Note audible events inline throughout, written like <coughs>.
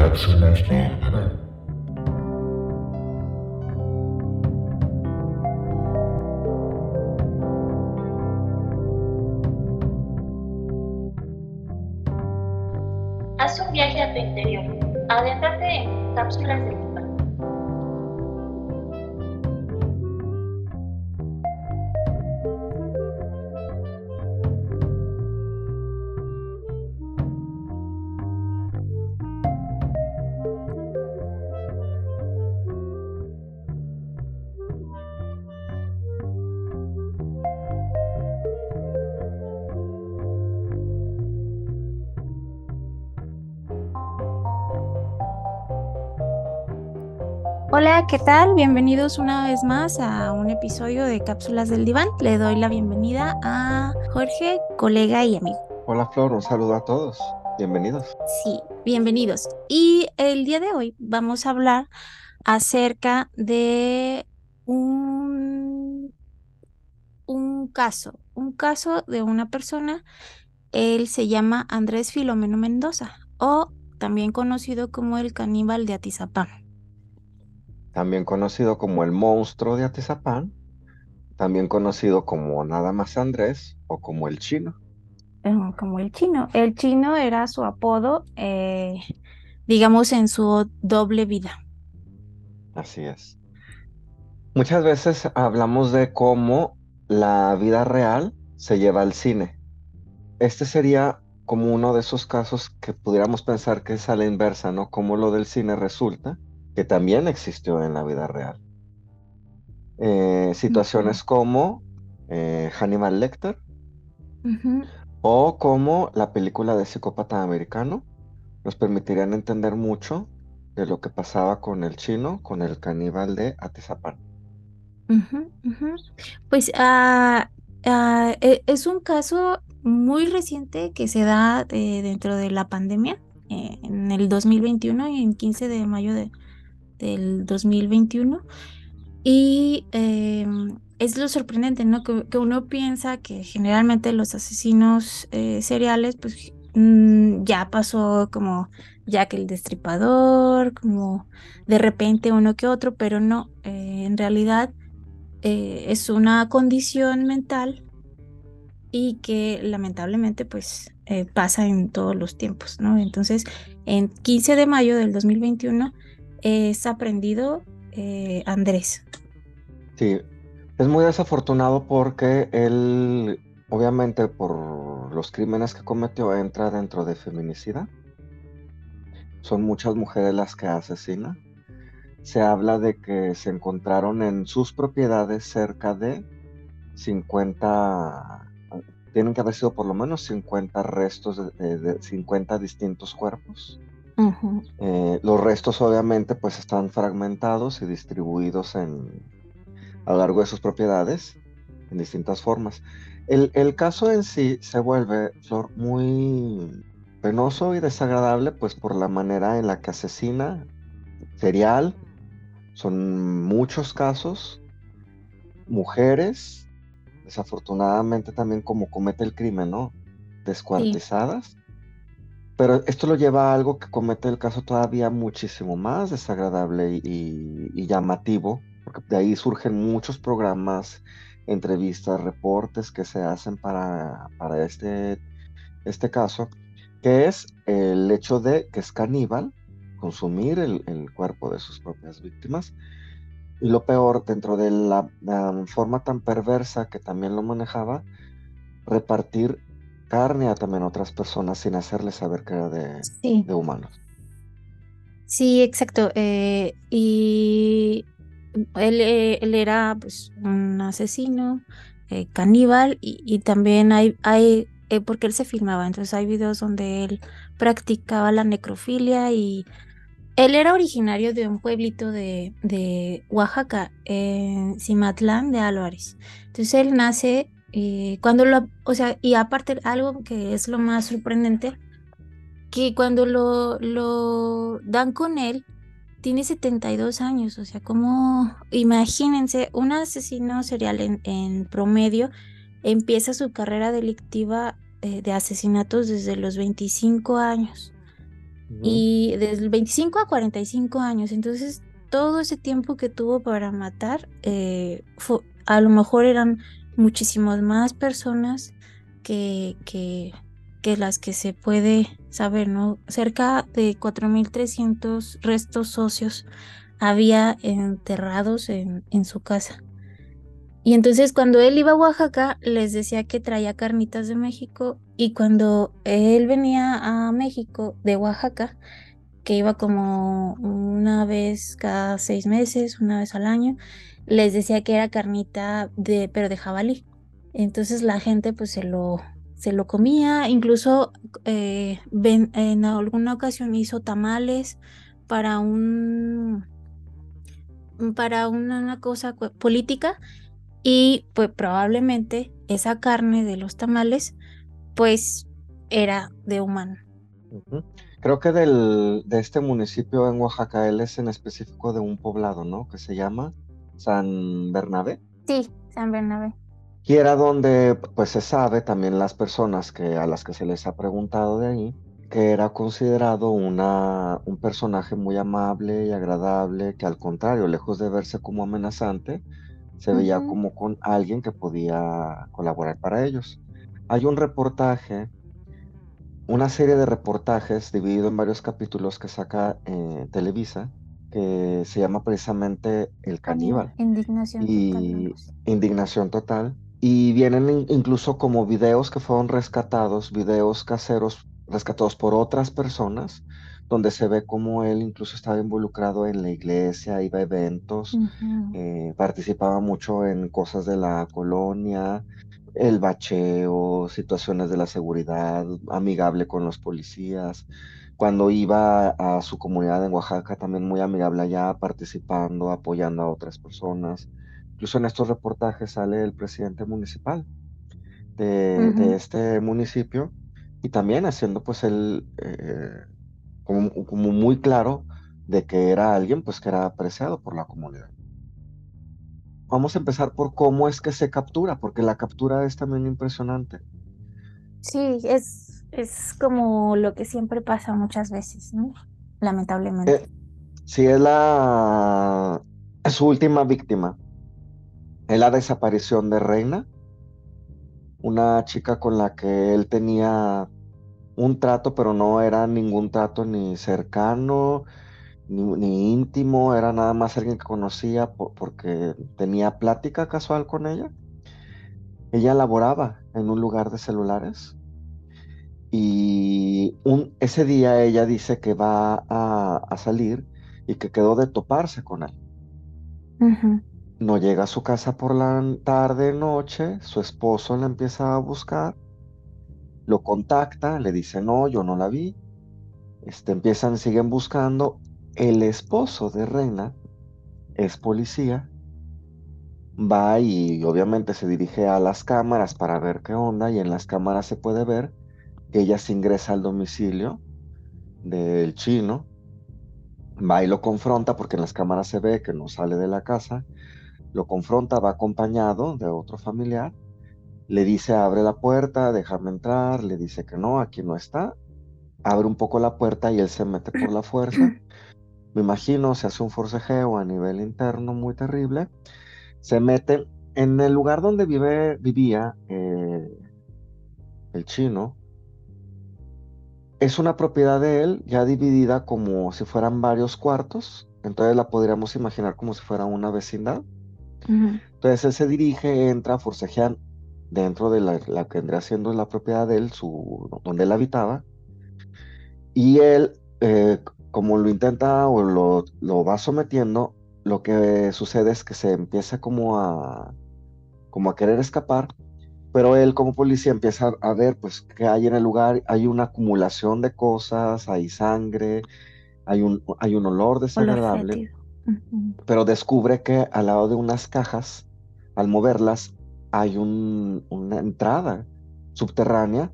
Cápsulas del diván. Haz un viaje a tu interior. Adéntrate en cápsulas del ¿qué tal? Bienvenidos una vez más a un episodio de Cápsulas del Diván. Le doy la bienvenida a Jorge, colega y amigo. Hola Flor, un saludo a todos. Bienvenidos. Sí, bienvenidos. Y el día de hoy vamos a hablar acerca de un, un caso, un caso de una persona. Él se llama Andrés Filomeno Mendoza o también conocido como el caníbal de Atizapán. También conocido como el monstruo de Atizapán, también conocido como nada más Andrés o como el chino. Como el chino. El chino era su apodo, eh, digamos, en su doble vida. Así es. Muchas veces hablamos de cómo la vida real se lleva al cine. Este sería como uno de esos casos que pudiéramos pensar que es a la inversa, ¿no? Como lo del cine resulta que también existió en la vida real. Eh, situaciones como eh, Hannibal Lecter o como la película de Psicópata Americano nos permitirían entender mucho de lo que pasaba con el chino, con el caníbal de Atizapán. Pues ah, ah, e- es un caso muy reciente que se da eh, dentro de la pandemia eh, en el 2021 y en 15 de mayo de, del 2021. Y em, es lo sorprendente, ¿no? Que, uno piensa que generalmente los asesinos eh, seriales, pues mm, ya pasó como Jack el Destripador, como de repente uno que otro, pero no, eh, en realidad eh, es una condición mental y que lamentablemente pues eh, pasa en todos los tiempos, ¿no? Entonces, en 15 de mayo del 2021 es aprendido eh, Andrés. Sí, es muy desafortunado porque él, obviamente por los crímenes que cometió, entra dentro de feminicida. Son muchas mujeres las que asesina. Se habla de que se encontraron en sus propiedades cerca de 50, tienen que haber sido por lo menos 50 restos de, de- de 50 distintos cuerpos. Eh, los restos obviamente pues están fragmentados y distribuidos en, a lo largo de sus propiedades en distintas formas. El, el caso en sí se vuelve, Flor, muy penoso y desagradable pues por la manera en la que asesina, serial, son muchos casos, mujeres, desafortunadamente también como comete el crimen, ¿no? Descuartizadas. Pero esto lo lleva a algo que comete el caso todavía muchísimo más desagradable y, llamativo, porque de ahí surgen muchos programas, entrevistas, reportes que se hacen para, para este, este caso, que es el hecho de que es caníbal, consumir el, cuerpo de sus propias víctimas. Y lo peor, dentro de la forma tan perversa que también lo manejaba, repartir carne a también otras personas sin hacerles saber que era de, Sí, de humanos. sí, exacto. eh, y él, eh, él era pues un asesino, eh, caníbal, y, y también hay, hay eh, porque él se filmaba, entonces hay videos donde él practicaba la necrofilia y él era originario de un pueblito de, de Oaxaca, en Cimatlán de Álvarez. Entonces él nace eh, cuando lo, o sea, y aparte algo que es lo más sorprendente, que cuando lo, lo dan con él, tiene 72 años, o sea, como, imagínense, un asesino serial en, en promedio empieza su carrera delictiva eh, de asesinatos desde los 25 años. Y desde el 25 a 45 años. Entonces, todo ese tiempo que tuvo para matar, eh, a lo mejor eran muchísimas más personas que, que, que las que se puede saber, ¿no? Cerca de 4.300 restos óseos había enterrados en, en su casa. Y entonces cuando él iba a Oaxaca, les decía que traía carnitas de México y cuando él venía a México de Oaxaca, que iba como una vez cada seis meses, una vez al año, les decía que era carnita de, pero de jabalí. Entonces la gente pues se lo, se lo comía, incluso eh, en alguna ocasión hizo tamales para un, para una, cosa política y pues probablemente esa carne de los tamales pues era de humano. Creo que del, de este municipio en Oaxaca, él es en específico de un poblado, ¿no? Que se llama San Bernabé. Sí, San Bernabé. Y era donde, pues se sabe también las personas que, a las que se les ha preguntado de ahí, que era considerado una, un personaje muy amable y agradable, que al contrario, lejos de verse como amenazante, se veía como con alguien que podía colaborar para ellos. Hay un reportaje, una serie de reportajes dividido en varios capítulos que saca eh, Televisa, que se llama precisamente El Caníbal. Indignación total. Y así. indignación total. Y vienen in- incluso como videos que fueron rescatados, videos caseros rescatados por otras personas, donde se ve como él incluso estaba involucrado en la iglesia, iba a eventos, Ujú. eh, participaba mucho en cosas de la colonia, el bacheo, situaciones de la seguridad, amigable con los policías. Cuando iba a su comunidad en Oaxaca, también muy amigable allá, participando, apoyando a otras personas. Incluso en estos reportajes sale el presidente municipal de, de Ujú. este municipio y también haciendo pues él eh, como, como muy claro de que era alguien pues que era apreciado por la comunidad. Vamos a empezar por cómo es que se captura, porque la captura es también impresionante. Sí, es, es como lo que siempre pasa muchas veces, ¿no? Lamentablemente. Eh, si es la es su última víctima, es la desaparición de Reina, una chica con la que él tenía un trato, pero no era ningún trato ni cercano, ni, ni íntimo, era nada más alguien que conocía po- porque tenía plática casual con ella. Ella laboraba en un lugar de celulares y un, ese día ella dice que va a, a salir y que quedó de toparse con él. No llega a su casa por la tarde, noche, su esposo la empieza a buscar, lo contacta, le dice, no, yo no la vi, este, empiezan, siguen buscando. El esposo de Reina es policía, va y obviamente se dirige a las cámaras para ver qué onda y en las cámaras se puede ver ella se ingresa al domicilio del chino, va y lo confronta porque en las cámaras se ve que no sale de la casa, lo confronta, va acompañado de otro familiar, le dice abre la puerta, déjame entrar, le dice que no, aquí no está, abre un poco la puerta y él se mete por la fuerza. <coughs> Me imagino se hace un forcejeo a nivel interno muy terrible. Se mete en el lugar donde vive, vivía eh, el chino. Es una propiedad de él ya dividida como si fueran varios cuartos. Entonces la podríamos imaginar como si fuera una vecindad. Entonces él se dirige, entra, forcejean dentro de la, la que vendría siendo la propiedad de él, su, donde él habitaba. Y él, eh, como lo intenta o lo, lo va sometiendo, lo que sucede es que se empieza como a, como a querer escapar, pero él como policía empieza a ver pues qué hay en el lugar, hay una acumulación de cosas, hay sangre, hay un, hay un olor desagradable, pero descubre que al lado de unas cajas, al moverlas, hay un- una entrada subterránea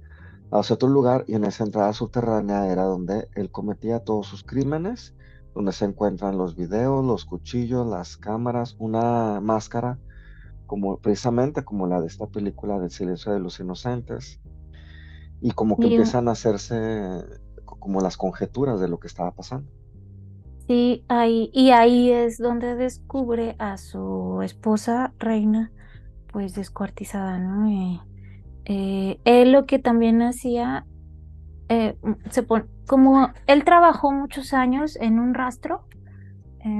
hacia otro lugar y en esa entrada subterránea era donde él cometía todos sus crímenes, donde se encuentran los videos, los cuchillos, las cámaras, una máscara, como precisamente como la de esta película del silencio de los inocentes, y como que empiezan a hacerse, como las conjeturas de lo que estaba pasando. Sí, ahí, y ahí es donde descubre a su esposa reina, pues descuartizada, ¿no? Eh, eh, él lo que también hacía, eh, se como él trabajó muchos años en un rastro,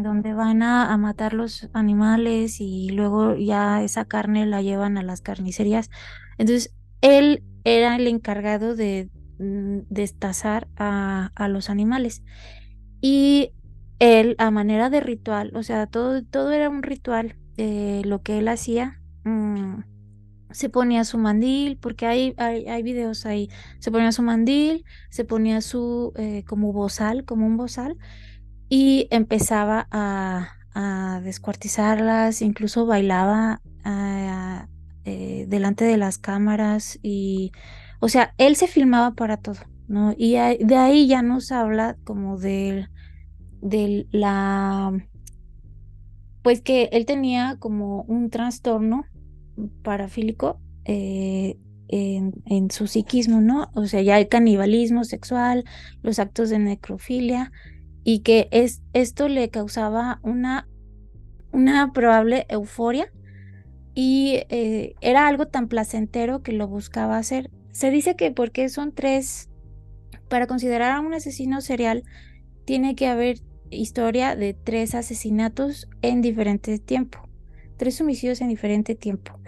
donde van a, a, matar los animales y luego ya esa carne la llevan a las carnicerías. Entonces, él era el encargado de mm, destazar a, a los animales. Y él a manera de ritual, o sea, todo, todo era un ritual, de lo que él hacía. Mm, se ponía su mandil, porque hay, hay, hay, videos ahí, se ponía su mandil, se ponía su eh, como bozal, como un bozal, y empezaba a, a descuartizarlas, incluso bailaba ah, eh, delante de las cámaras y, o sea, él se filmaba para todo, ¿no? Y de ahí ya nos habla como de la, pues que él tenía como un trastorno parafílico eh, en, su psiquismo, ¿no? O sea, ya el canibalismo sexual, los actos de necrofilia, y que es, esto le causaba una, una probable euforia y eh, era algo tan placentero que lo buscaba hacer. Se dice que porque son tres, para considerar a un asesino serial, tiene que haber historia de tres asesinatos en diferente tiempo, tres homicidios en diferente tiempo.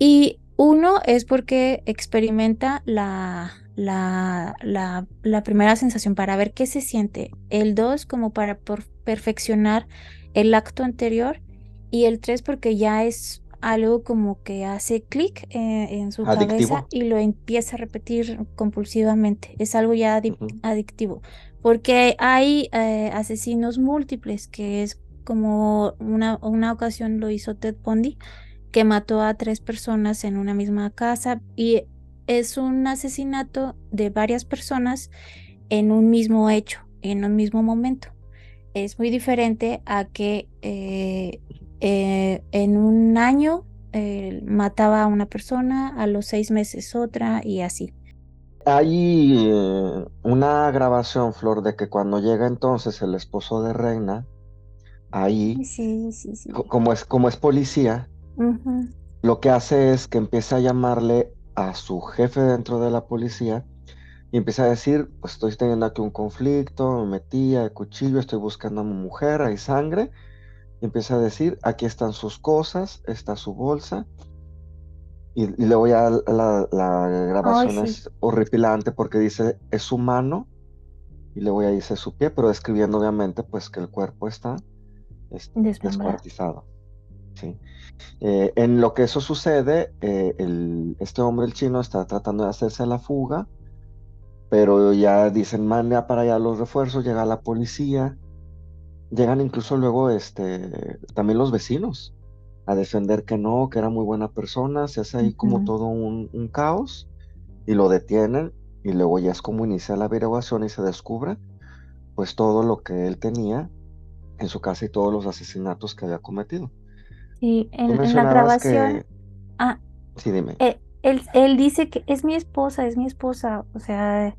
Y uno es porque experimenta la, la, la, primera sensación para ver qué se siente. El dos como para perfeccionar el acto anterior. Y el tres porque ya es algo como que hace clic eh, en su cabeza y lo empieza a repetir compulsivamente. Es algo ya adictivo porque hay eh, asesinos múltiples, que es como una, una ocasión lo hizo Ted Bundy, que mató a tres personas en una misma casa y es un asesinato de varias personas en un mismo hecho, en un mismo momento. Es muy diferente a que eh, eh, en un año mataba a una persona, a los seis meses otra y así. Hay eh, una grabación, Flor, de que cuando llega entonces el esposo de Reina, ahí, como, es, como es policía, lo que hace es que empieza a llamarle a su jefe dentro de la policía y empieza a decir, pues estoy teniendo aquí un conflicto, me metí a cuchillo, estoy buscando a mi mujer, hay sangre. Y empieza a decir, aquí están sus cosas, está su bolsa, y, luego ya la, grabación es horripilante porque dice es su mano y luego ya dice su pie, pero describiendo obviamente pues que el cuerpo está este, descuartizado. ¿Sí? Eh, en lo que eso sucede, eh, el, este hombre, el chino, está tratando de hacerse la fuga, pero ya dicen, manda para allá los refuerzos, llega la policía, llegan incluso luego este, también los vecinos a defender que no, que era muy buena persona, se hace ahí como todo un, caos y lo detienen y luego ya es como inicia la averiguación y se descubre pues todo lo que él tenía en su casa y todos los asesinatos que había cometido. Sí, en, la grabación... Ah, sí, dime. Eh, él, él, dice que es mi esposa, es mi esposa, o sea,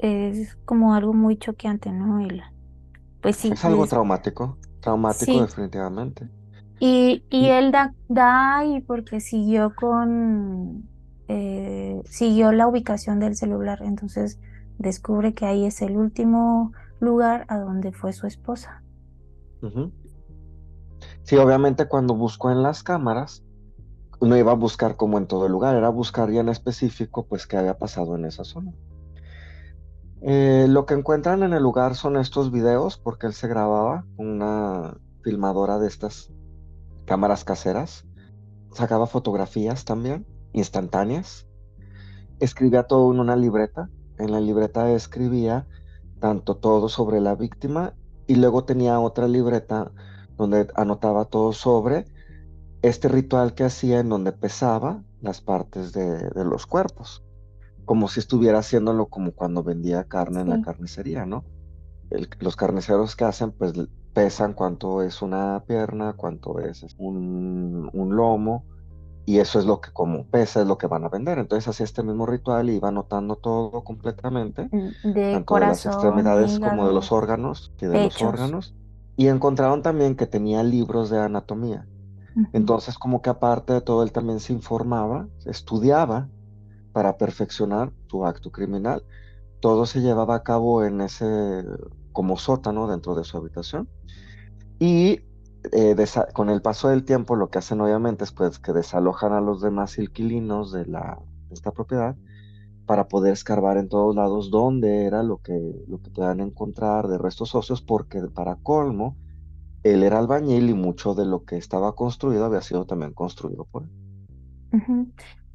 es como algo muy choqueante, ¿no? pues sí. Es algo traumático, traumático definitivamente. Y, y él da, da ahí porque siguió con, eh, siguió la ubicación del celular, entonces descubre que ahí es el último lugar a donde fue su esposa. Sí, obviamente cuando buscó en las cámaras, no iba a buscar como en todo el lugar, era buscar ya en específico pues qué había pasado en esa zona. Eh, lo que encuentran en el lugar son estos videos porque él se grababa con una filmadora de estas cámaras caseras, sacaba fotografías también, instantáneas, escribía todo en una libreta, en la libreta escribía tanto todo sobre la víctima y luego tenía otra libreta donde anotaba todo sobre este ritual que hacía en donde pesaba las partes de, los cuerpos, como si estuviera haciéndolo como cuando vendía carne en la carnicería, ¿no? los carniceros que hacen, pues pesan cuánto es una pierna, cuánto es un, lomo, y eso es lo que como pesa es lo que van a vender. Entonces hacía este mismo ritual y iba anotando todo completamente, Mm, De tanto de las corazón, extremidades como de los órganos y de los órganos. Y encontraron también que tenía libros de anatomía. Entonces como que aparte de todo, él también se informaba, estudiaba para perfeccionar su acto criminal. Todo se llevaba a cabo en ese como sótano dentro de su habitación. Y eh, con el paso del tiempo, lo que hacen obviamente es pues que desalojan a los demás inquilinos de la, de esta propiedad para poder escarbar en todos lados dónde era lo que, lo que puedan encontrar de restos óseos, porque para colmo, él era albañil y mucho de lo que estaba construido había sido también construido por él.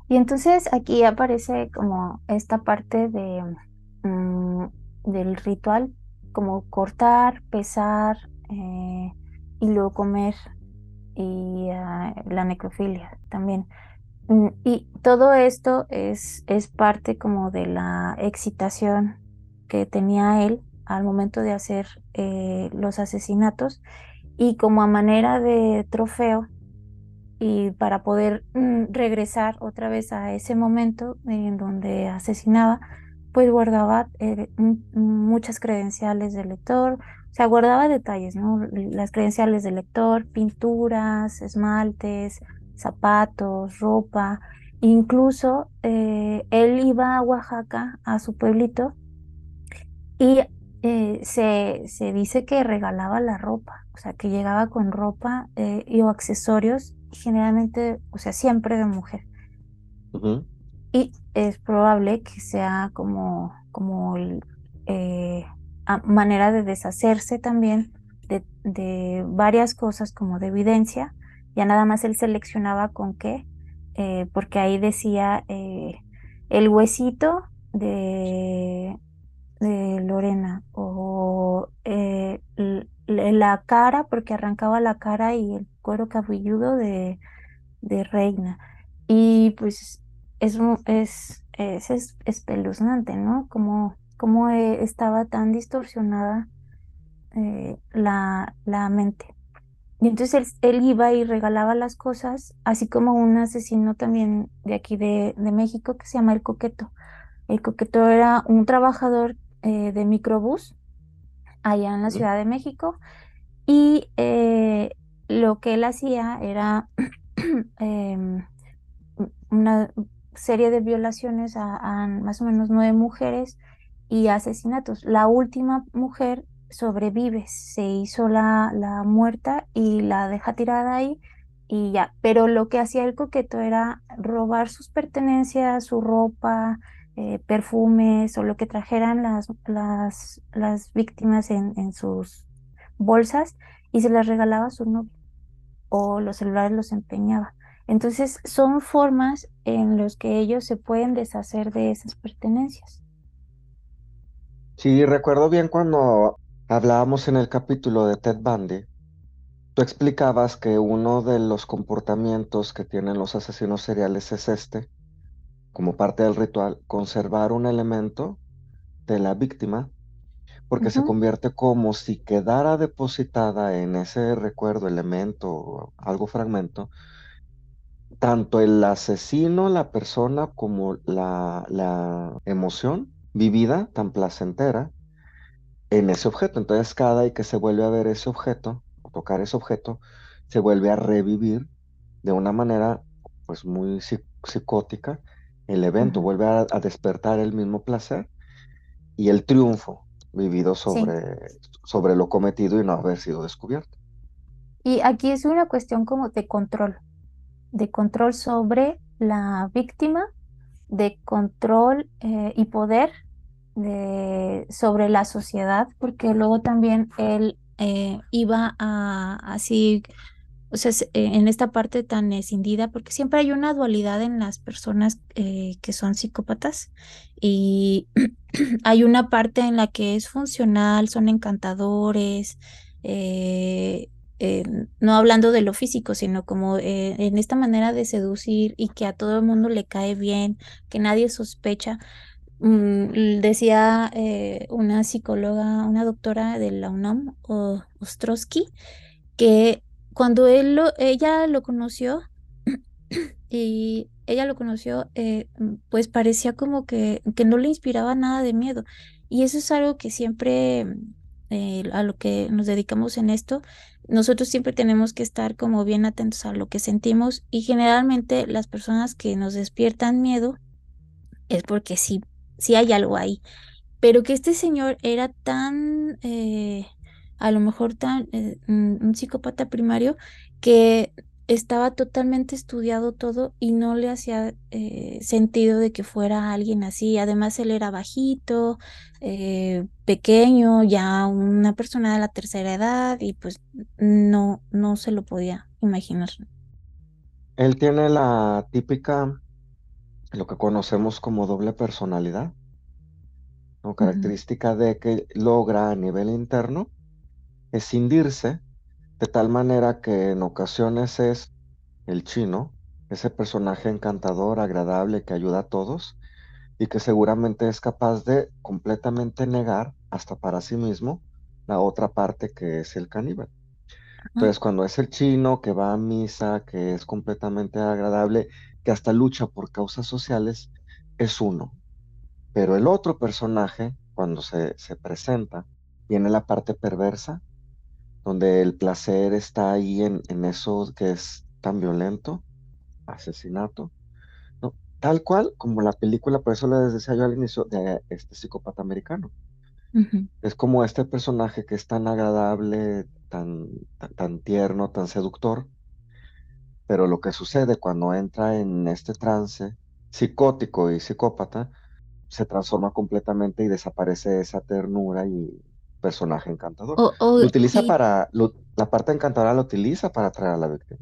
Y entonces aquí aparece como esta parte de, mm, del ritual, como cortar, pesar eh, y luego comer y ah, la necrofilia también. Mm, Y todo esto es, es parte como de la excitación que tenía él al momento de hacer eh, los asesinatos y como a manera de trofeo y para poder mm, regresar otra vez a ese momento en donde asesinaba, pues guardaba eh, muchas credenciales del lector, o sea, guardaba detalles, ¿no? Las credenciales del lector, pinturas, esmaltes, zapatos, ropa, incluso eh, él iba a Oaxaca, a su pueblito, y eh, se, se dice que regalaba la ropa, o sea, que llegaba con ropa eh, y o accesorios, generalmente, o sea, siempre de mujer. Y es probable que sea como, como el, eh, a- manera de deshacerse también de, de varias cosas como de evidencia. Ya nada más él seleccionaba con qué, eh, porque ahí decía eh, el huesito de, de Lorena o eh, la cara, porque arrancaba la cara y el cuero cabelludo de, de Reina. Y pues es, es, es, es espeluznante, ¿no? Como, como estaba tan distorsionada la, la mente. Y entonces él, él iba y regalaba las cosas, así como un asesino también de aquí de, de México que se llama El Coqueto. El Coqueto era un trabajador eh, de microbús allá en la. Ciudad de México y eh, lo que él hacía era <clears throat> em, una serie de violaciones a, a más o menos nueve mujeres y asesinatos. La última mujer sobrevive, se hizo la, la muerta y la deja tirada ahí y ya. Pero lo que hacía el coqueto era robar sus pertenencias, su ropa, eh, perfumes o lo que trajeran las, las, las víctimas en, en sus bolsas y se las regalaba a su novio o los celulares los empeñaba. Entonces son formas en las que ellos se pueden deshacer de esas pertenencias. Sí, recuerdo bien cuando hablábamos en el capítulo de Ted Bundy, tú explicabas que uno de los comportamientos que tienen los asesinos seriales es este, como parte del ritual, conservar un elemento de la víctima, porque se convierte como si quedara depositada en ese recuerdo, elemento algo fragmento, tanto el asesino, la persona, como la, la emoción vivida tan placentera en ese objeto. Entonces, cada vez que se vuelve a ver ese objeto, o tocar ese objeto, se vuelve a revivir de una manera, pues, muy psi- psicótica el evento, ujú. vuelve a, a despertar el mismo placer y el triunfo vivido Sí. sobre, sobre lo cometido y no haber sido descubierto. Y aquí es una cuestión como de control, de control sobre la víctima, de control eh, y poder de, sobre la sociedad, porque luego también él eh, iba a así, o sea, se- eh, en esta parte tan escindida, porque siempre hay una dualidad en las personas eh, que son psicópatas y <clears throat> hay una parte en la que es funcional, son encantadores, no hablando de lo físico, sino como en esta manera de seducir y que a todo el mundo le cae bien, que nadie sospecha. Mm, decía eh, una psicóloga, una doctora de la UNAM, o- Ostrowski, que cuando ella lo conoció, <clears throat> y ella lo conoció, eh, mm, pues parecía como que, que no le inspiraba nada de miedo. Y eso es algo que siempre, mm, eh, a lo que nos dedicamos en esto, nosotros siempre tenemos que estar como bien atentos a lo que sentimos y generalmente las personas que nos despiertan miedo es porque sí, sí hay algo ahí. Pero que este señor era tan, eh, a lo mejor tan, eh, un psicópata primario, que estaba totalmente estudiado todo y no le hacía eh, sentido de que fuera alguien así. Además, él era bajito, pequeño, ya una persona de la tercera edad y pues no, no se lo podía imaginar. Él tiene la típica, lo que conocemos como doble personalidad, ¿no? Característica de que logra a nivel interno escindirse de tal manera que en ocasiones es el chino, ese personaje encantador, agradable, que ayuda a todos y que seguramente es capaz de completamente negar hasta para sí mismo la otra parte que es el caníbal. Entonces, cuando es el chino que va a misa, que es completamente agradable, que hasta lucha por causas sociales, es uno. Pero el otro personaje, cuando se, se presenta, viene la parte perversa, donde el placer está ahí en, en eso que es tan violento, asesinato, ¿no? Tal cual como la película, por eso les decía yo al inicio, de este psicópata americano. Es como este personaje que es tan agradable, tan, tan, tan tierno, tan seductor, pero lo que sucede cuando entra en este trance psicótico y psicópata, se transforma completamente y desaparece esa ternura y personaje encantador. Lo utiliza y para, lo- la parte encantadora lo utiliza para atraer a la víctima.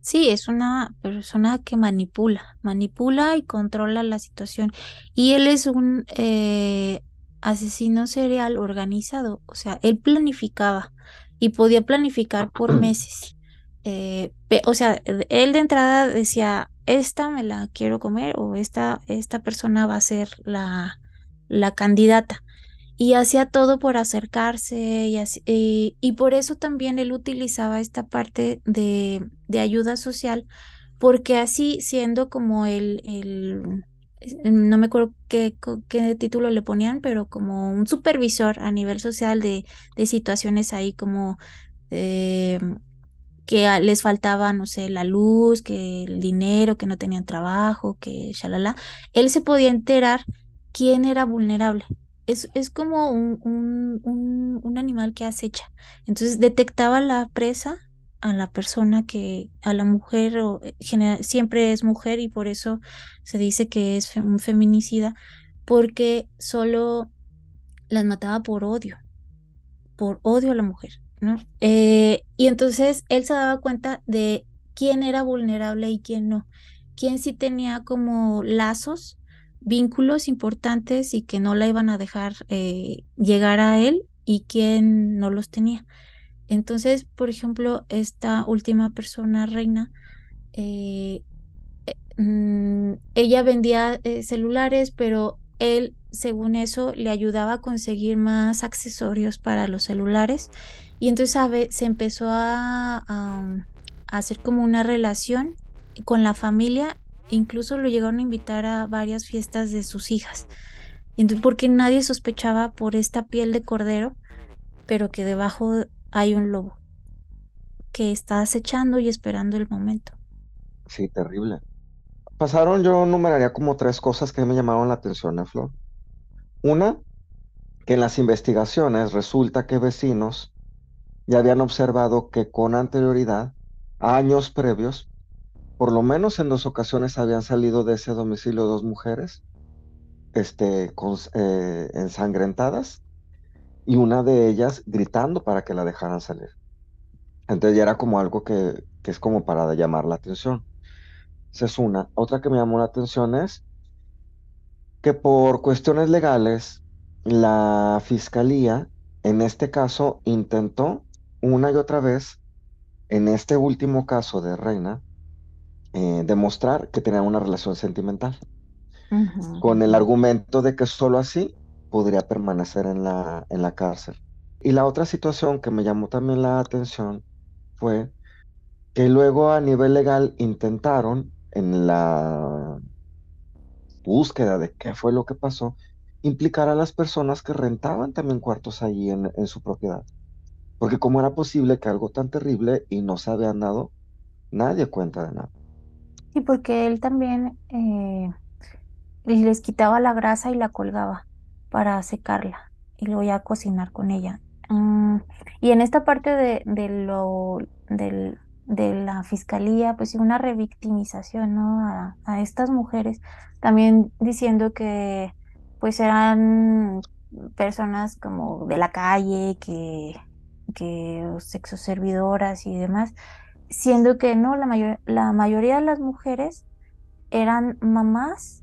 Sí, es una persona que manipula, manipula y controla la situación. Y él es un eh, asesino serial organizado, o sea, él planificaba y podía planificar por <clears throat> meses. Eh, o sea, él de entrada decía, esta me la quiero comer o esta, esta persona va a ser la, la candidata y hacía todo por acercarse y, por eso también él utilizaba esta parte de, de ayuda social, porque así siendo como el, el es- no me acuerdo qué, qué título le ponían, pero como un supervisor a nivel social de, de situaciones ahí como eh, que les faltaba, no sé, la luz, que el dinero, que no tenían trabajo, que shalala, él se podía enterar quién era vulnerable. Es, es como un, un, un, animal que acecha. Entonces detectaba la presa a la persona que, a la mujer, o eh, siempre es mujer y por eso se dice que es un feminicida, porque solo las mataba por odio por odio a la mujer, Eh, y entonces él se daba cuenta de quién era vulnerable y quién no, quién sí tenía como lazos, vínculos importantes y que no la iban a dejar eh, llegar a él y quién no los tenía. Entonces, por ejemplo, esta última persona, Reina, eh, mm, ella vendía celulares, pero él, según eso, le ayudaba a conseguir más accesorios para los celulares. Y entonces se empezó a hacer como una relación con la familia. Incluso lo llegaron a invitar a varias fiestas de sus hijas. Entonces, porque nadie sospechaba por esta piel de cordero, pero que debajo hay un lobo que está acechando y esperando el momento. Sí, terrible. Pasaron, yo numeraría como tres cosas que me llamaron la atención, ¿eh, Flor? Una, que en las investigaciones resulta que vecinos ya habían observado que con anterioridad, años previos, por lo menos en dos ocasiones habían salido de ese domicilio dos mujeres, este, con- eh, ensangrentadas, y una de ellas gritando para que la dejaran salir. Entonces ya era como algo que, que es como para llamar la atención. Esa es una. Otra que me llamó la atención es que por cuestiones legales, la fiscalía, en este caso, intentó una y otra vez, en este último caso de Reina, eh, demostrar que tenía una relación sentimental, con el argumento de que solo así podría permanecer en la, en la cárcel. Y la otra situación que me llamó también la atención fue que luego a nivel legal intentaron en la búsqueda de qué fue lo que pasó, implicar a las personas que rentaban también cuartos allí en, en su propiedad. Porque cómo era posible que algo tan terrible y no se habían dado, nadie cuenta de nada. Sí, porque él también eh, les quitaba la grasa y la colgaba para secarla y luego ya cocinar con ella. Mm, y en esta parte de, de lo del, de la fiscalía, pues una revictimización, ¿no? A, a estas mujeres, también diciendo que pues eran personas como de la calle, que, que sexoservidoras y demás, siendo que no, la, mayor, la mayoría de las mujeres eran mamás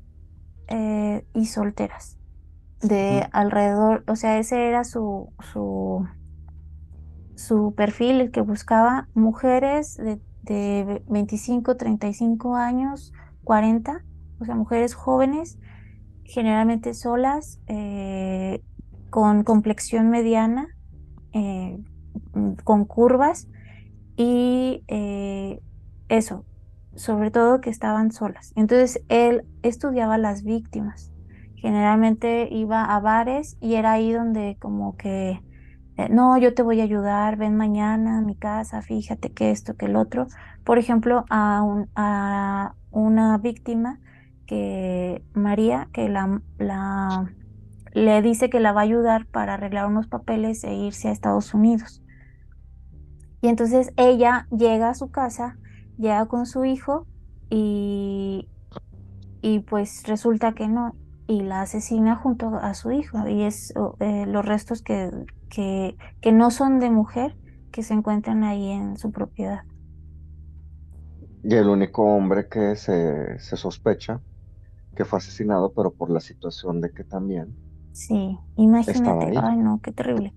eh, y solteras de alrededor, o sea, ese era su, su, su perfil, el que buscaba mujeres de, de 25, 35 años, 40, o sea, mujeres jóvenes, generalmente solas, eh, con complexión mediana, eh, con curvas y eh, eso, sobre todo que estaban solas. Entonces él estudiaba las víctimas. Generalmente iba a bares y era ahí donde como que, eh, no, yo te voy a ayudar, ven mañana a mi casa, fíjate que esto, que el otro. Por ejemplo, a, un, a una víctima que María, que la, la, le dice que la va a ayudar para arreglar unos papeles e irse a Estados Unidos. Y entonces ella llega a su casa, llega con su hijo y, y pues resulta que no, y la asesina junto a su hijo. Y es eh, los restos que, que, que no son de mujer que se encuentran ahí en su propiedad. Y el único hombre que se, se sospecha que fue asesinado, pero por la situación de que también Sí, imagínate, ay no, qué terrible.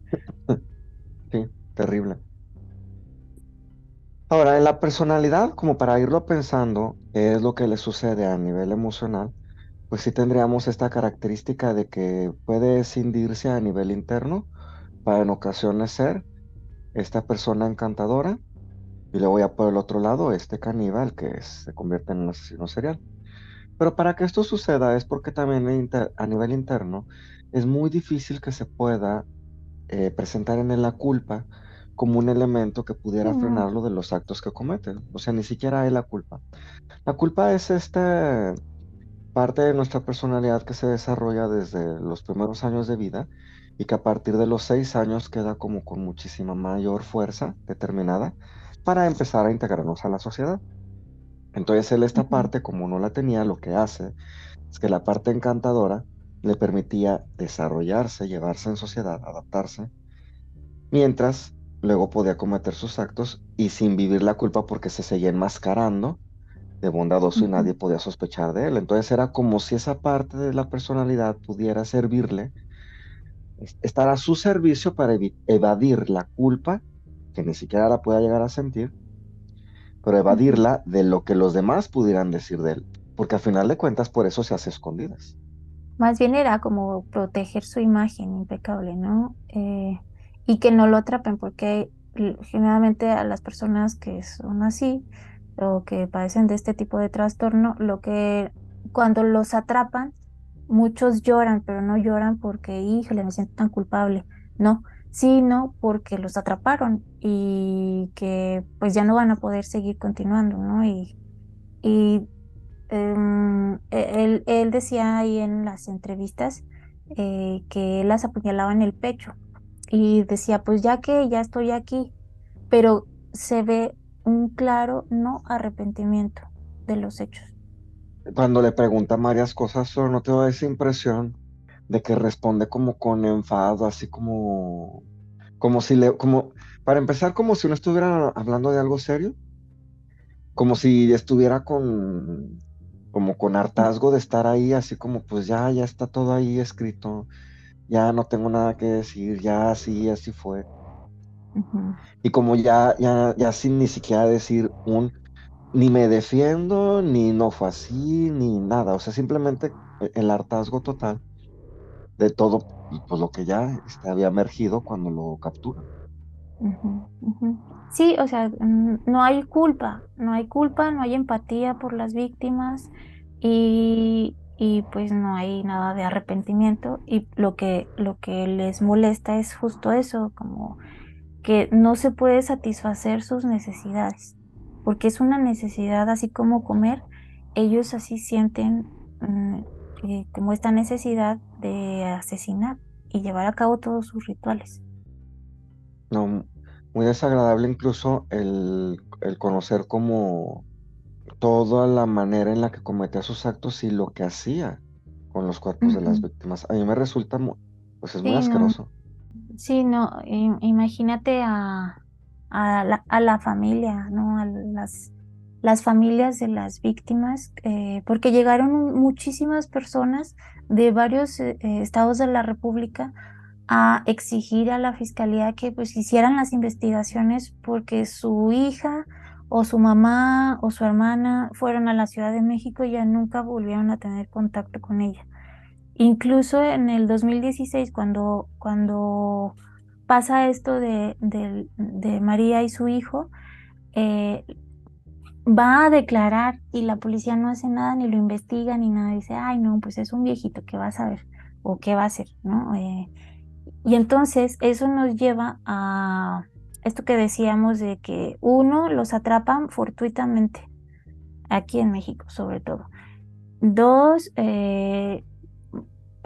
<laughs> Sí, terrible. Ahora, en la personalidad, como para irlo pensando, es lo que le sucede a nivel emocional, pues sí tendríamos esta característica de que puede escindirse a nivel interno para en ocasiones ser esta persona encantadora y luego ya por el otro lado este caníbal que se convierte en un asesino serial. Pero para que esto suceda es porque también a nivel interno es muy difícil que se pueda eh, presentar en él la culpa como un elemento que pudiera frenarlo de los actos que comete. O sea, ni siquiera hay la culpa. La culpa es esta parte de nuestra personalidad que se desarrolla desde los primeros años de vida y que a partir de los seis años queda como con muchísima mayor fuerza determinada para empezar a integrarnos a la sociedad. Entonces él esta parte, como no la tenía, lo que hace es que la parte encantadora le permitía desarrollarse, llevarse en sociedad, adaptarse, mientras luego podía cometer sus actos y sin vivir la culpa porque se seguía enmascarando de bondadoso y nadie podía sospechar de él. Entonces era como si esa parte de la personalidad pudiera servirle, es- estar a su servicio para evadir la culpa, que ni siquiera la pueda llegar a sentir, pero evadirla de lo que los demás pudieran decir de él, porque al final de cuentas por eso se hace escondidas. Más bien era como proteger su imagen impecable, ¿no? Eh, y que no lo atrapen, porque generalmente a las personas que son así o que padecen de este tipo de trastorno, lo que cuando los atrapan, muchos lloran, pero no lloran porque, híjole, me siento tan culpable, no, sino porque los atraparon y que pues ya no van a poder seguir continuando, ¿no? Y, y em, e- él, él decía ahí en las entrevistas eh, que las apuñalaba en el pecho y decía, pues ya que ya estoy aquí, pero se ve un claro no arrepentimiento de los hechos. Cuando le preguntan varias cosas, solo no te da esa impresión de que responde como con enfado, así como, como si le, como, para empezar, como si no estuviera hablando de algo serio, como si estuviera con, como con hartazgo de estar ahí, así como, pues ya, ya está todo ahí escrito, ya no tengo nada que decir, ya así, así fue. Y como ya, ya, ya sin ni siquiera decir un, ni me defiendo, ni no fue así, ni nada, o sea, simplemente el hartazgo total de todo, pues lo que ya este, había emergido cuando lo capturan. Sí, o sea, no hay culpa, no hay culpa, no hay empatía por las víctimas y, y pues no hay nada de arrepentimiento y lo que, lo que les molesta es justo eso, como que no se puede satisfacer sus necesidades, porque es una necesidad así como comer, ellos así sienten mm, eh, como esta necesidad de asesinar y llevar a cabo todos sus rituales. No, muy desagradable incluso el, el conocer como toda la manera en la que cometía sus actos y lo que hacía con los cuerpos de las víctimas. A mí me resulta, mu- pues es muy no, asqueroso. sí, no, im- imagínate a, a la, a la familia, ¿no? A las, las familias de las víctimas, eh, porque llegaron muchísimas personas de varios eh, eh, estados de la República a exigir a la fiscalía que pues hicieran las investigaciones porque su hija o su mamá o su hermana fueron a la Ciudad de México y ya nunca volvieron a tener contacto con ella. Incluso en el 2016, cuando, cuando pasa esto de, de- María y su hijo, eh, va a declarar y la policía no hace nada, ni lo investiga, ni nada. Dice, ay, no, pues es un viejito, ¿qué va a saber? ¿O qué va a hacer? ¿No? Eh, y entonces eso nos lleva a esto que decíamos de que uno, los atrapan fortuitamente, aquí en México sobre todo. Dos, eh,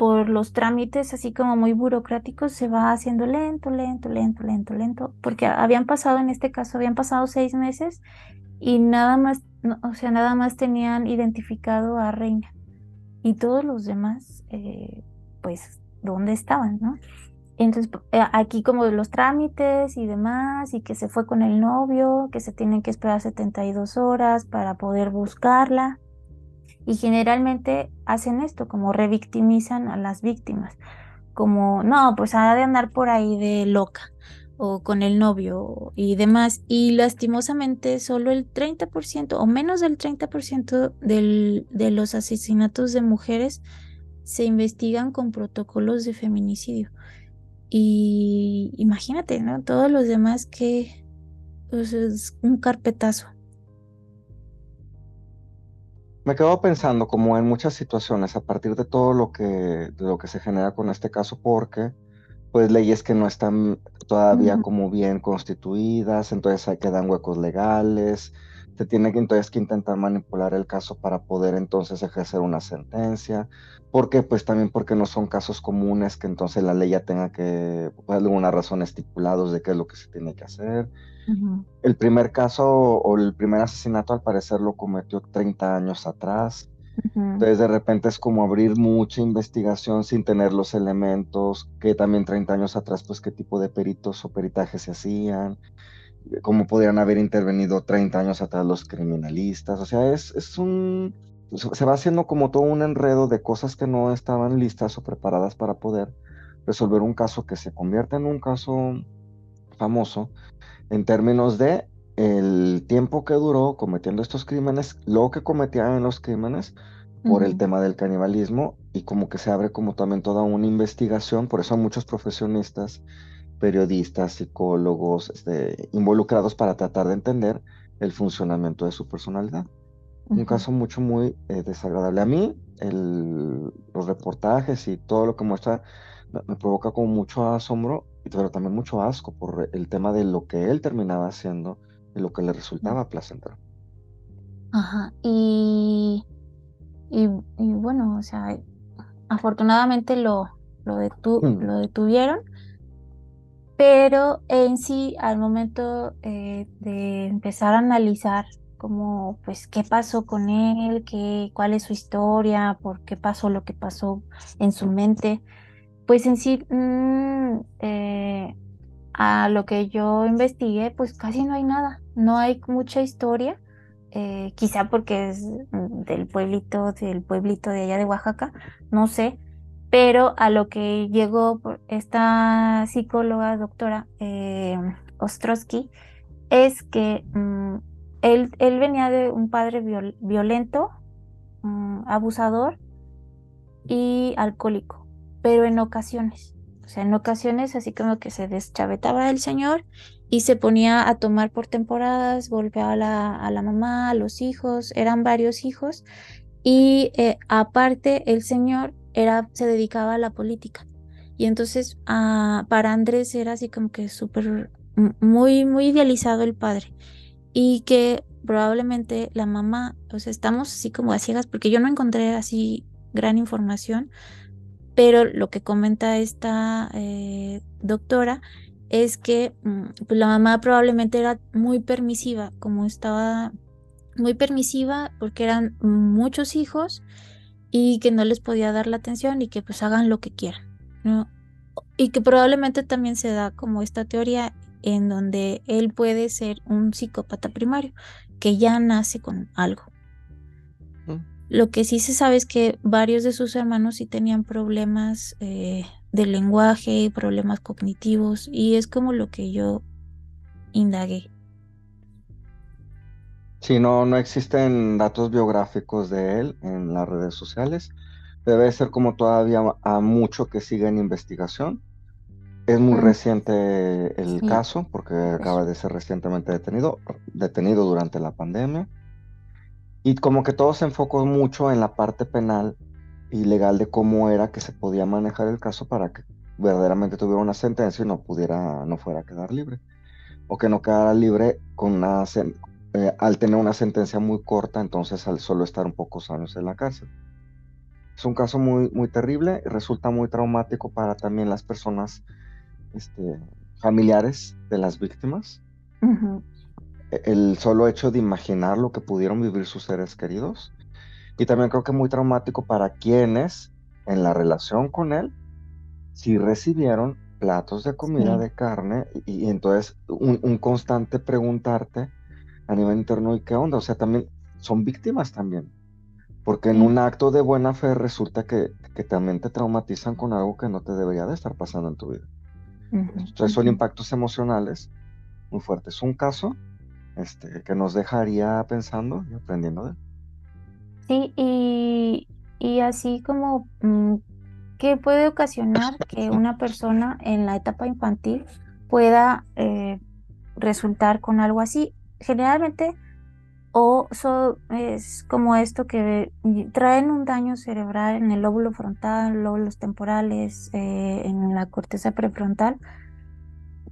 por los trámites así como muy burocráticos se va haciendo lento, lento, lento, lento, lento, porque habían pasado, en este caso, habían pasado seis meses y nada más, no, o sea, nada más tenían identificado a Reina y todos los demás, eh, pues, ¿dónde estaban, no? Entonces, eh, aquí como los trámites y demás, y que se fue con el novio, que se tienen que esperar 72 horas para poder buscarla. Y generalmente hacen esto, como revictimizan a las víctimas, como, no, pues ha de andar por ahí de loca o con el novio y demás. Y lastimosamente solo el 30% o menos del 30% del, de los asesinatos de mujeres se investigan con protocolos de feminicidio. Y imagínate, ¿no? Todos los demás que pues, es un carpetazo. Me quedo pensando como en muchas situaciones a partir de todo lo que, de lo que se genera con este caso, porque pues leyes que no están todavía como bien constituidas, entonces ahí quedan huecos legales, se tiene que entonces que intentar manipular el caso para poder entonces ejercer una sentencia, porque pues también porque no son casos comunes que entonces la ley ya tenga que, por alguna razón estipulados de qué es lo que se tiene que hacer. El primer caso o el primer asesinato al parecer lo cometió 30 años atrás. Entonces de repente es como abrir mucha investigación sin tener los elementos, que también 30 años atrás, pues qué tipo de peritos o peritajes se hacían, cómo podrían haber intervenido 30 años atrás los criminalistas. O sea, es, es un... Se va haciendo como todo un enredo de cosas que no estaban listas o preparadas para poder resolver un caso que se convierte en un caso famoso en términos de el tiempo que duró cometiendo estos crímenes, lo que cometían en los crímenes por el ujú. tema del canibalismo y como que se abre como también toda una investigación, por eso hay muchos profesionistas, periodistas, psicólogos, este, involucrados para tratar de entender el funcionamiento de su personalidad. Un caso mucho, muy eh, desagradable. A mí, el- los reportajes y todo lo que muestra me, provoca como mucho asombro, pero también mucho asco por el tema de lo que él terminaba haciendo y lo que le resultaba placentero. Ajá, y, y, y bueno, o sea, afortunadamente lo, lo, detu- Mm, lo detuvieron, pero en sí, al momento eh, de empezar a analizar como, pues, qué pasó con él, qué, cuál es su historia, por qué pasó lo que pasó en su mente, pues en sí, mm, eh, a lo que yo investigué, pues casi no hay nada, no hay mucha historia, eh, quizá porque es mm, del pueblito, del pueblito de allá de Oaxaca, no sé, pero a lo que llegó esta psicóloga, doctora eh, Ostrowski, es que mm, él, venía de un padre viol- violento, mm, abusador y alcohólico, pero en ocasiones. O sea, en ocasiones así como que se deschavetaba el señor y se ponía a tomar por temporadas, golpeaba a la, a la mamá, a los hijos, eran varios hijos. Y eh, aparte el señor era, se dedicaba a la política. Y entonces ah, para Andrés era así como que súper, muy, muy idealizado el padre. Y que probablemente la mamá, o sea, estamos así como a ciegas porque yo no encontré así gran información, pero lo que comenta esta eh, doctora es que mm, pues la mamá probablemente era muy permisiva, como estaba muy permisiva porque eran muchos hijos y que no les podía dar la atención y que pues hagan lo que quieran, ¿no? Y que probablemente también se da como esta teoría en donde él puede ser un psicópata primario, que ya nace con algo. Lo que sí se sabe es que varios de sus hermanos sí tenían problemas eh, de lenguaje, problemas cognitivos, y es como lo que yo indagué. Si no, no existen datos biográficos de él en las redes sociales. Debe ser como todavía a mucho que sigue en investigación. Es muy reciente el caso porque acaba de ser recientemente detenido, detenido durante la pandemia. Y como que todo se enfocó mucho en la parte penal y legal de cómo era que se podía manejar el caso para que verdaderamente tuviera una sentencia y no pudiera, no fuera a quedar libre. O que no quedara libre con una, eh, al tener una sentencia muy corta, entonces al solo estar un pocos años en la cárcel. Es un caso muy, muy terrible y resulta muy traumático para también las personas este, familiares de las víctimas el solo hecho de imaginar lo que pudieron vivir sus seres queridos. Y también creo que muy traumático para quienes en la relación con él si recibieron platos de comida de carne y, entonces un, constante preguntarte a nivel interno y qué onda, o sea, también son víctimas también, porque en un acto de buena fe resulta que, que, también te traumatizan con algo que no te debería de estar pasando en tu vida. Entonces son impactos emocionales muy fuertes. Un caso este, que nos dejaría pensando y aprendiendo de él. Sí, y, y así como mm, ¿qué puede ocasionar que una persona en la etapa infantil pueda eh, resultar con algo así. Generalmente, o es como esto que traen un daño cerebral en el lóbulo frontal, lóbulos temporales, eh, en la corteza prefrontal,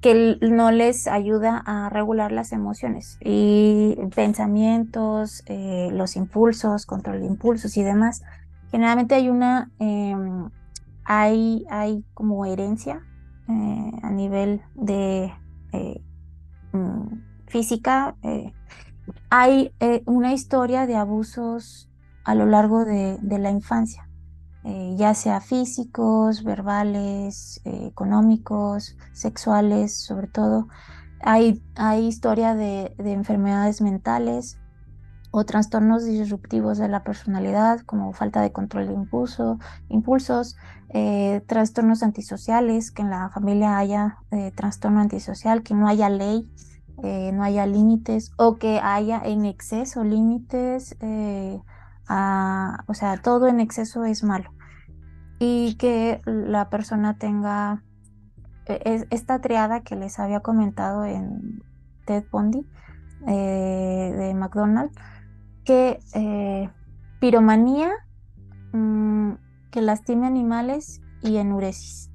que no les ayuda a regular las emociones y pensamientos, eh, los impulsos, control de impulsos y demás. Generalmente hay una, em, hay, hay como herencia eh, a nivel de mm, física. hay una historia de abusos a lo largo de la infancia. Eh, ya sea físicos, verbales, eh, económicos, sexuales, sobre todo. Hay, hay historia de, enfermedades mentales o trastornos disruptivos de la personalidad, como falta de control de impulso, impulsos, eh, trastornos antisociales, que en la familia haya trastorno antisocial, que no haya ley, no haya límites, o que haya en exceso límites o sea, todo en exceso es malo. Y que la persona tenga e, esta triada que les había comentado en Ted Bundy eh, de McDonald's, que eh, piromanía, mm, que lastime animales y enuresis.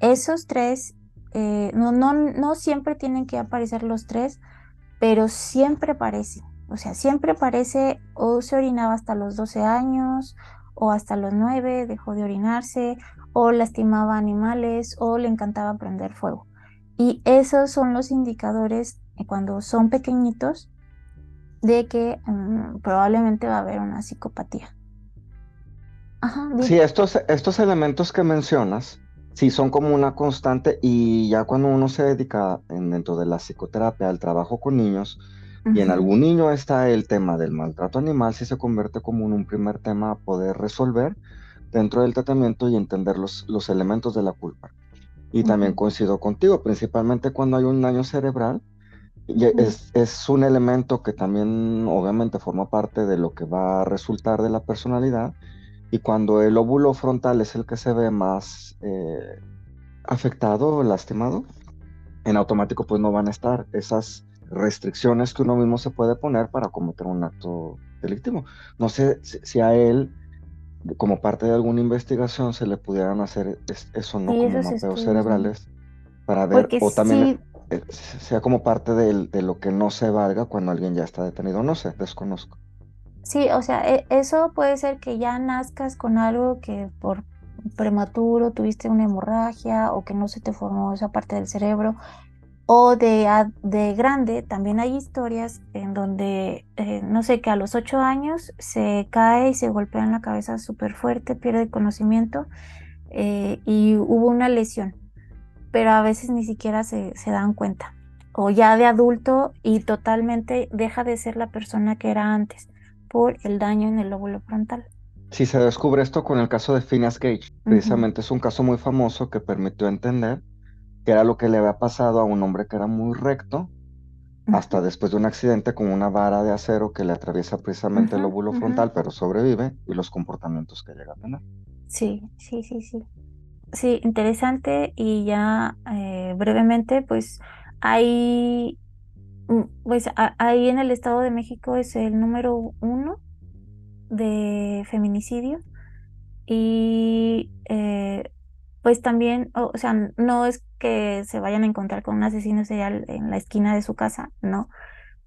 Esos tres, eh, no, no, no siempre tienen que aparecer los tres, pero siempre aparecen. O sea, siempre parece o se orinaba hasta los 12 años o hasta los 9, dejó de orinarse o lastimaba animales o le encantaba prender fuego. Y esos son los indicadores cuando son pequeñitos de que mm, probablemente va a haber una psicopatía. sí, estos, estos elementos que mencionas, sí son como una constante y ya cuando uno se dedica dentro de la psicoterapia al trabajo con niños, y en algún niño está el tema del maltrato animal, si se convierte como en un primer tema a poder resolver dentro del tratamiento y entender los, los elementos de la culpa. Y también coincido contigo, principalmente cuando hay un daño cerebral, y es, es, un elemento que también obviamente forma parte de lo que va a resultar de la personalidad. Y cuando el óvulo frontal es el que se ve más eh, afectado o lastimado, en automático pues no van a estar esas restricciones que uno mismo se puede poner para cometer un acto delictivo. No sé si, a él, como parte de alguna investigación, se le pudieran hacer es- eso, ¿no? Sí, Como mapeos cerebrales, para ver, Porque o también sí, eh, sea como parte del- de, lo que no se valga cuando alguien ya está detenido. No sé, desconozco. Sí, o sea, e- eso puede ser que ya nazcas con algo que por prematuro tuviste una hemorragia o que no se te formó esa parte del cerebro. O de, de grande, también hay historias en donde, eh, no sé, que a los ocho años se cae y se golpea en la cabeza súper fuerte, pierde conocimiento eh, y hubo una lesión, pero a veces ni siquiera se, se dan cuenta. O ya de adulto y totalmente deja de ser la persona que era antes por el daño en el lóbulo frontal. Si se descubre esto con el caso de Phineas Gage, precisamente es un caso muy famoso que permitió entender que era lo que le había pasado a un hombre que era muy recto, hasta después de un accidente con una vara de acero que le atraviesa precisamente el lóbulo frontal, pero sobrevive, y los comportamientos que llega a tener. Sí, sí, sí, sí. Sí, interesante y ya eh, brevemente, pues hay, pues a- ahí en el Estado de México es el número uno de feminicidio y eh, pues también, o, sea, no es que se vayan a encontrar con un asesino serial en la esquina de su casa, no,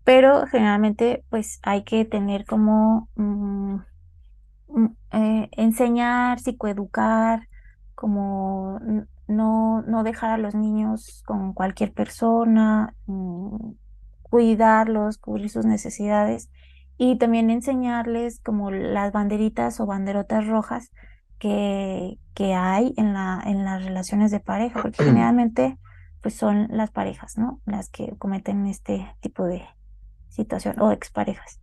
pero generalmente pues hay que tener como mm, mm, eh, enseñar, psicoeducar, como no, no dejar a los niños con cualquier persona, mm, cuidarlos, cubrir sus necesidades y también enseñarles como las banderitas o banderotas rojas que, que hay en la, en las relaciones de pareja, porque <clears throat> generalmente pues son las parejas, ¿no? Las que cometen este tipo de situación o exparejas.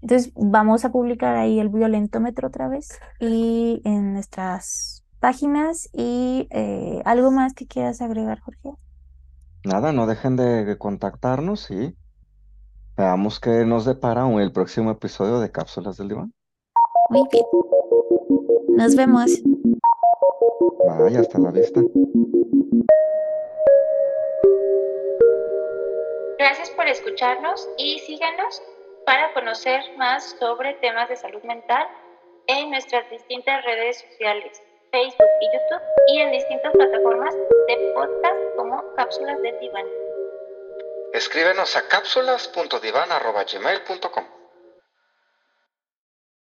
Entonces vamos a publicar ahí el violentómetro otra vez y en nuestras páginas y eh, algo más que quieras agregar, Jorge. Nada, no dejen de contactarnos y veamos qué nos depara en el próximo episodio de Cápsulas del Diván. Muy bien. Nos vemos. Vaya, hasta la vista. Gracias por escucharnos y síganos para conocer más sobre temas de salud mental en nuestras distintas redes sociales, Facebook y YouTube, y en distintas plataformas de podcast como Cápsulas del Diván. Escríbenos a cápsulas.divan.gmail.com